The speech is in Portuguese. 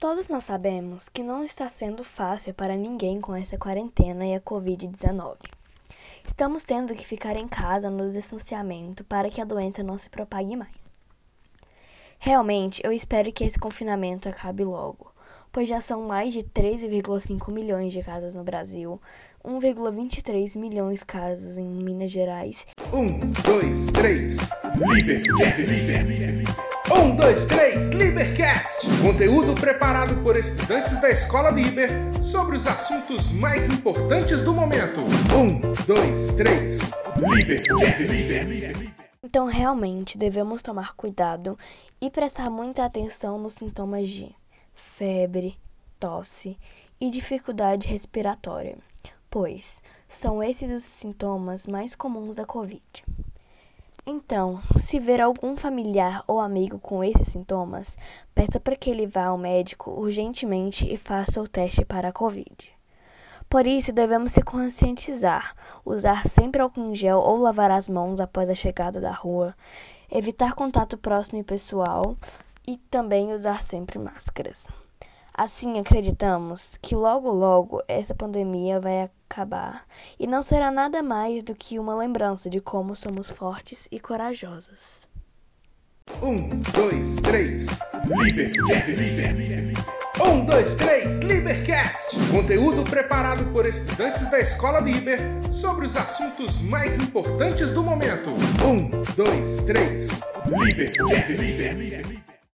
Todos nós sabemos que não está sendo fácil para ninguém com essa quarentena e a Covid-19. Estamos tendo que ficar em casa no distanciamento para que a doença não se propague mais. Realmente, eu espero que esse confinamento acabe logo, pois já são mais de 13,5 milhões de casos no Brasil, 1,23 milhões de casos em Minas Gerais. Um, dois, três, Libercast! Um, dois, três, Libercast! Conteúdo preparado por estudantes da Escola Liber sobre os assuntos mais importantes do momento. Um, dois, três, Libercast! Então, realmente, devemos tomar cuidado e prestar muita atenção nos sintomas de febre, tosse e dificuldade respiratória, pois são esses os sintomas mais comuns da Covid. Então, se ver algum familiar ou amigo com esses sintomas, peça para que ele vá ao médico urgentemente e faça o teste para a Covid. Por isso, devemos se conscientizar, usar sempre álcool em gel ou lavar as mãos após a chegada da rua, evitar contato próximo e pessoal e também usar sempre máscaras. Assim, acreditamos que logo logo essa pandemia vai acabar e não será nada mais do que uma lembrança de como somos fortes e corajosos. Um, dois, três, Libercast! Um, dois, três, Libercast! Conteúdo preparado por estudantes da Escola Liber sobre os assuntos mais importantes do momento. Um, dois, três, Libercast!